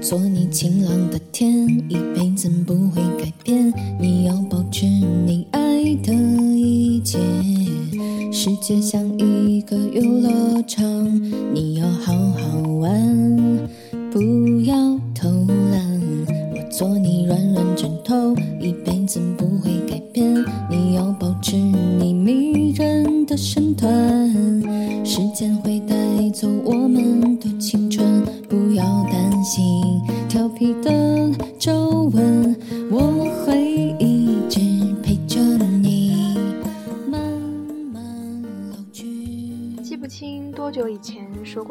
做你晴朗的天，一辈子不会改变。你要保持你爱的一切。世界像一个游乐场，你要好好玩，不要偷懒。我做你软软枕头，一辈子不会改变。你要保持你迷人的身段，时间会带走我们的青春，不要担心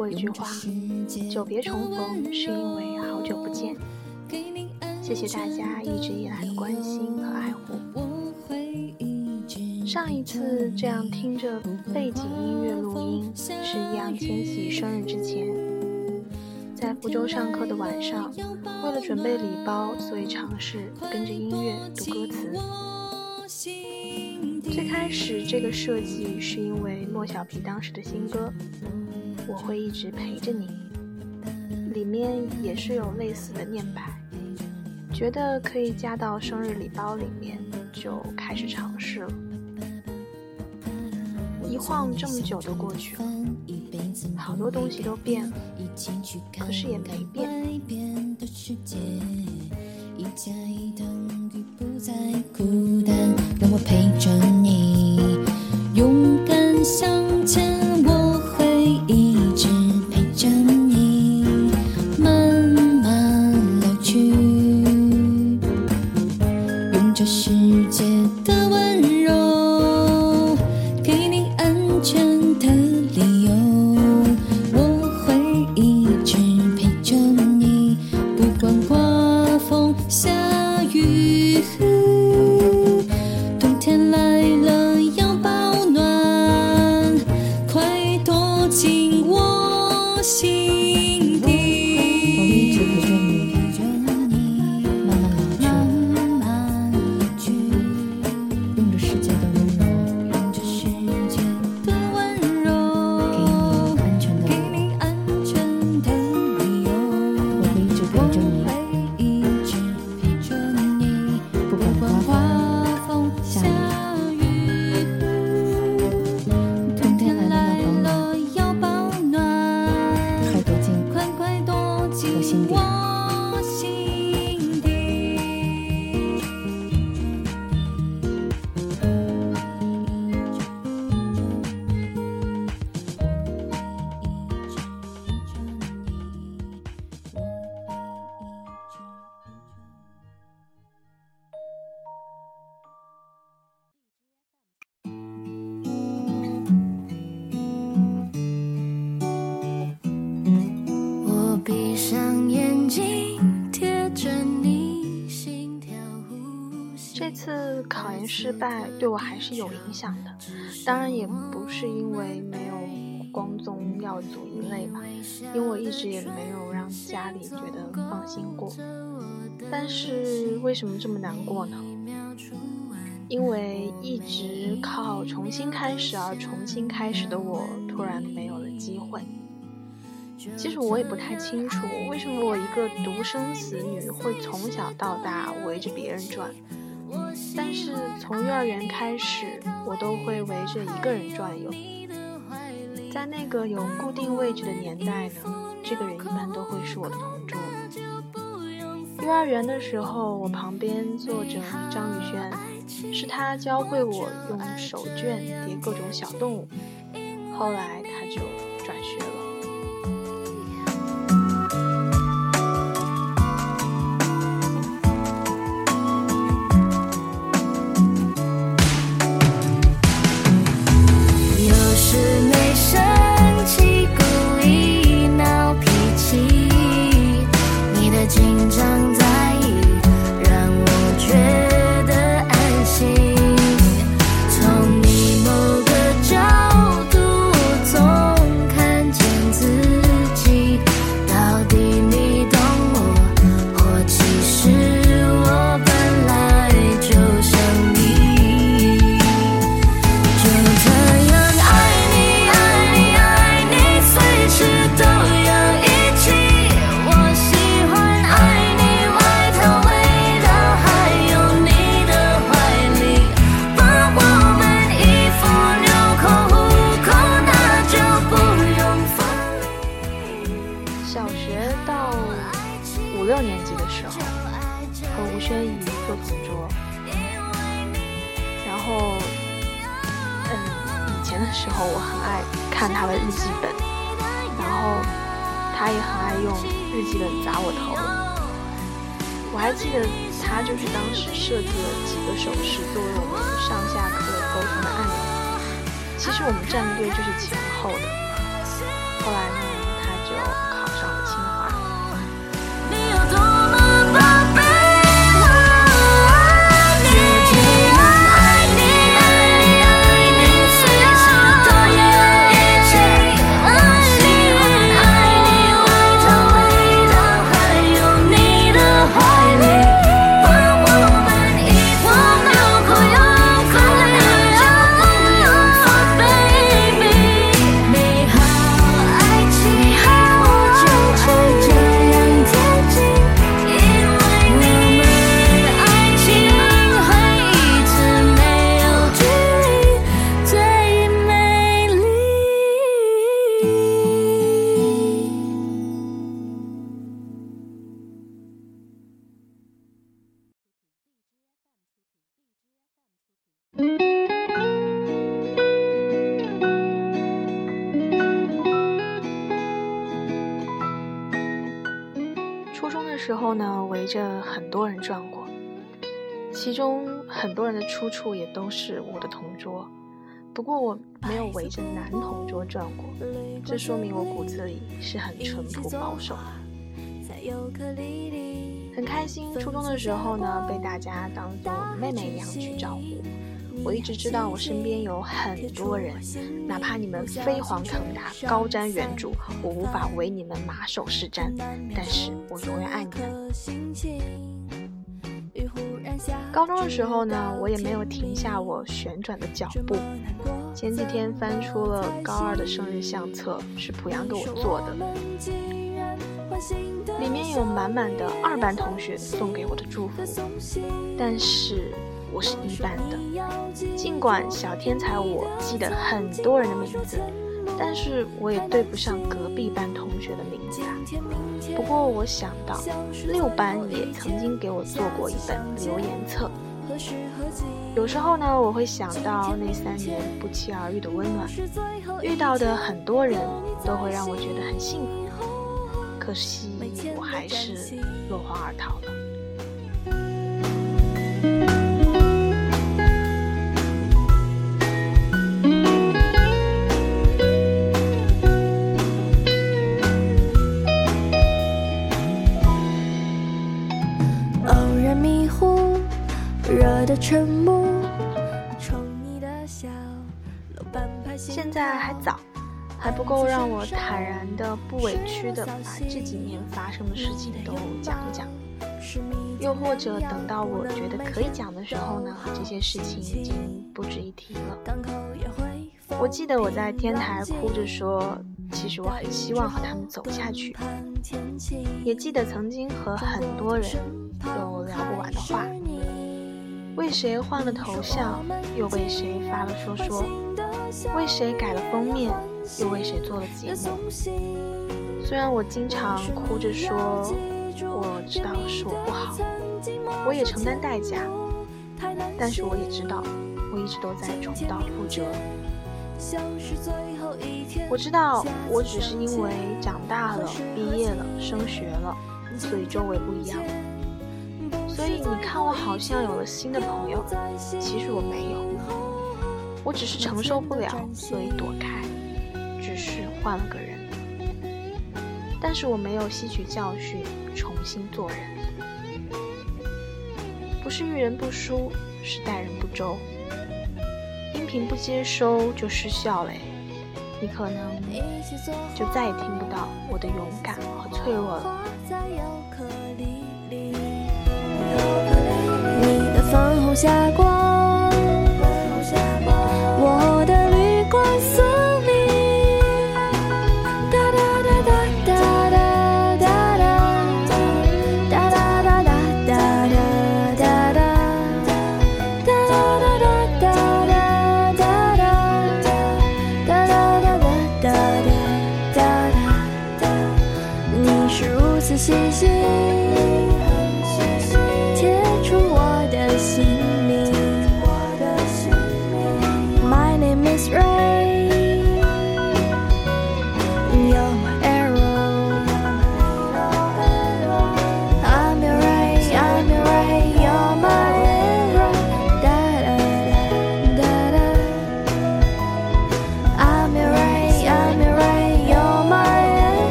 过一句话：“久别重逢，是因为好久不见。”谢谢大家一直以来的关心和爱护。上一次这样听着背景音乐录音，是易烊千玺生日之前，在福州上课的晚上，为了准备礼包，所以尝试跟着音乐读歌词。最开始这个设计是因为莫小皮当时的新歌《我会一直陪着你》，里面也是有类似的念白。觉得可以加到生日礼包里面，就开始尝试了。一晃这么久都过去了，好多东西都变了，可是也没变。让我陪着你，勇敢向心底。失败对我还是有影响的，当然也不是因为没有光宗耀祖一类吧，因为我一直也没有让家里觉得放心过。但是为什么这么难过呢？因为一直靠重新开始而重新开始的我，突然没有了机会。其实我也不太清楚，为什么我一个独生子女会从小到大围着别人转。但是从幼儿园开始，我都会围着一个人转悠。在那个有固定位置的年代呢，这个人一般都会是我的同桌。幼儿园的时候，我旁边坐着张宇轩，是他教会我用手绢叠各种小动物。后来他也很爱用日记本砸我头。我还记得他就是当时设计了几个手势作为我们上下课沟通的按钮，其实我们站队就是前后的。然后呢，围着很多人转过，其中很多人的出处也都是我的同桌。不过我没有围着男同桌转过，这说明我骨子里是很淳朴保守的。很开心，初中的时候呢，被大家当做妹妹一样去照顾。我一直知道我身边有很多人，哪怕你们飞黄腾达、高瞻远瞩，我无法为你们马首是瞻，但是我永远爱你们。高中的时候呢，我也没有停下我旋转的脚步。前几天翻出了高二的生日相册，是濮阳给我做的，里面有满满的二班同学送给我的祝福，但是。我是一班的，尽管小天才我记得很多人的名字，但是我也对不上隔壁班同学的名字啊。不过我想到六班也曾经给我做过一本留言册，有时候呢，我会想到那三年不期而遇的温暖，遇到的很多人都会让我觉得很幸福，可惜我还是落荒而逃了。的沉默现在还早，还不够让我坦然的、不委屈的把这几年发生的事情都讲一讲。又或者等到我觉得可以讲的时候呢，这些事情已经不值一提了。我记得我在天台哭着说，其实我很希望和他们走下去。也记得曾经和很多人有聊不完的话。为谁换了头像，又为谁发了说说？为谁改了封面，又为谁做了节目？虽然我经常哭着说，我知道是我不好，我也承担代价，但是我也知道，我一直都在重蹈覆辙。我知道，我只是因为长大了、毕业了、升学了，所以周围不一样。所以你看，我好像有了新的朋友，其实我没有，我只是承受不了，所以躲开，只是换了个人。但是我没有吸取教训，重新做人。不是遇人不淑，是待人不周。音频不接收就失效嘞，你可能就再也听不到我的勇敢和脆弱了。你的粉红霞光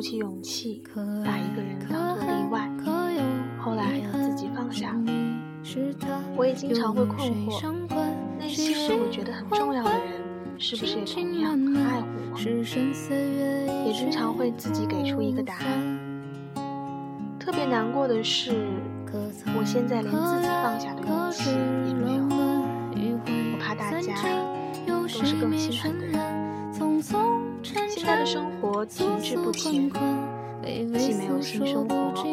鼓起勇气，把一个人当作例外，后来自己放下了。我也经常会困惑，那些我觉得很重要的人，是不是也同样很爱护我？也经常会自己给出一个答案。特别难过的是，我现在连自己放下的勇气也没有。我怕大家都是更心狠的人。现在的生活停滞不前，既没有新生活，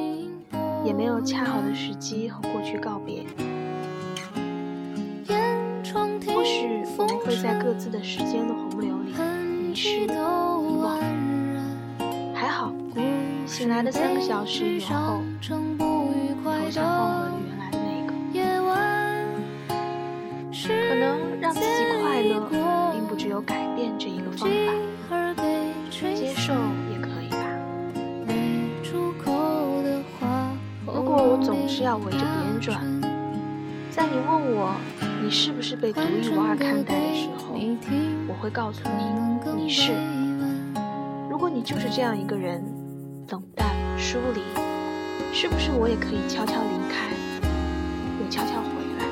也没有恰好的时机和过去告别。或许我们会在各自的时间的洪流里迷失、遗忘。还好。醒来的三个小时以后，头像换回了原来的那个。可能让自己快乐，有改变这一个方法，接受也可以吧。如果我总是要围着别人转，在你问我你是不是被独一无二看待的时候，我会告诉你你是。如果你就是这样一个人。等待疏离，是不是我也可以悄悄离开，又悄悄回来？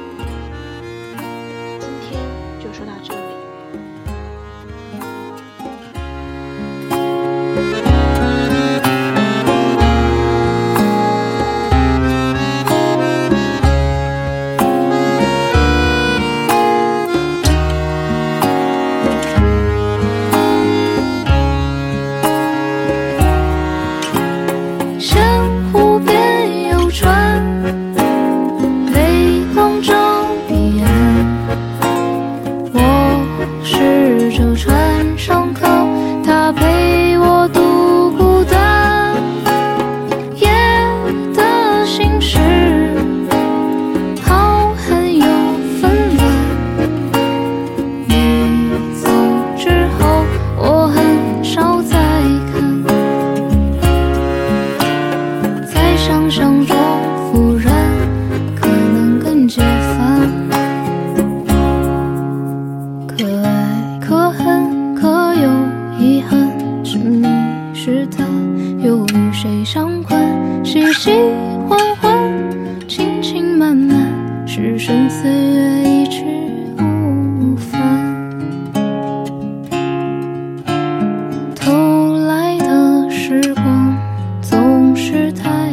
今天就说到这里。他